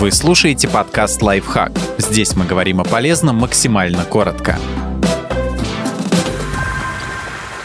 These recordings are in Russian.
Вы слушаете подкаст «Лайфхак». Здесь мы говорим о полезном максимально коротко.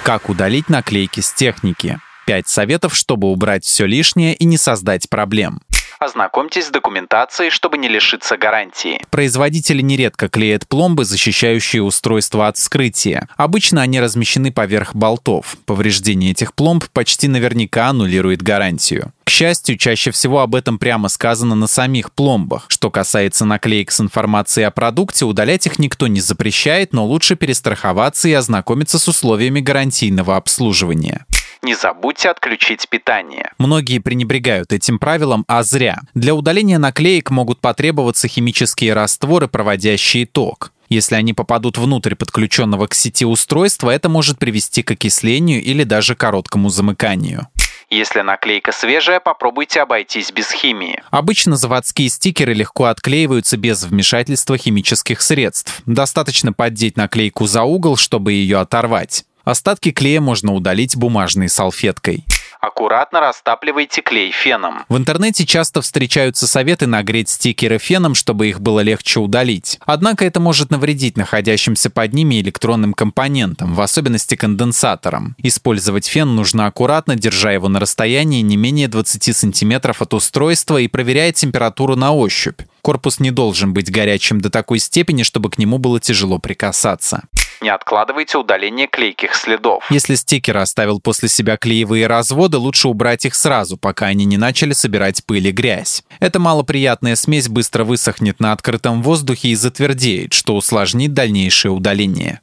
Как удалить наклейки с техники? Пять советов, чтобы убрать все лишнее и не создать проблем. Ознакомьтесь с документацией, чтобы не лишиться гарантии. Производители нередко клеят пломбы, защищающие устройство от вскрытия. Обычно они размещены поверх болтов. Повреждение этих пломб почти наверняка аннулирует гарантию. К счастью, чаще всего об этом прямо сказано на самих пломбах. Что касается наклеек с информацией о продукте, удалять их никто не запрещает, но лучше перестраховаться и ознакомиться с условиями гарантийного обслуживания. Не забудьте отключить питание. Многие пренебрегают этим правилом, а зря. Для удаления наклеек могут потребоваться химические растворы, проводящие ток. Если они попадут внутрь подключенного к сети устройства, это может привести к окислению или даже короткому замыканию. Если наклейка свежая, попробуйте обойтись без химии. Обычно заводские стикеры легко отклеиваются без вмешательства химических средств. Достаточно поддеть наклейку за угол, чтобы ее оторвать. Остатки клея можно удалить бумажной салфеткой. Аккуратно растапливайте клей феном. В интернете часто встречаются советы нагреть стикеры феном, чтобы их было легче удалить. Однако это может навредить находящимся под ними электронным компонентам, в особенности конденсаторам. Использовать фен нужно аккуратно, держа его на расстоянии не менее 20 см от устройства и проверяя температуру на ощупь. Корпус не должен быть горячим до такой степени, чтобы к нему было тяжело прикасаться. Не откладывайте удаление клейких следов. Если стикер оставил после себя клеевые разводы, лучше убрать их сразу, пока они не начали собирать пыль и грязь. Эта малоприятная смесь быстро высохнет на открытом воздухе и затвердеет, что усложнит дальнейшее удаление.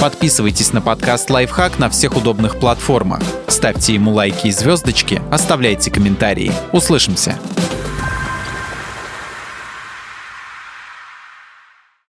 Подписывайтесь на подкаст «Лайфхак» на всех удобных платформах. Ставьте ему лайки и звездочки, оставляйте комментарии. Услышимся!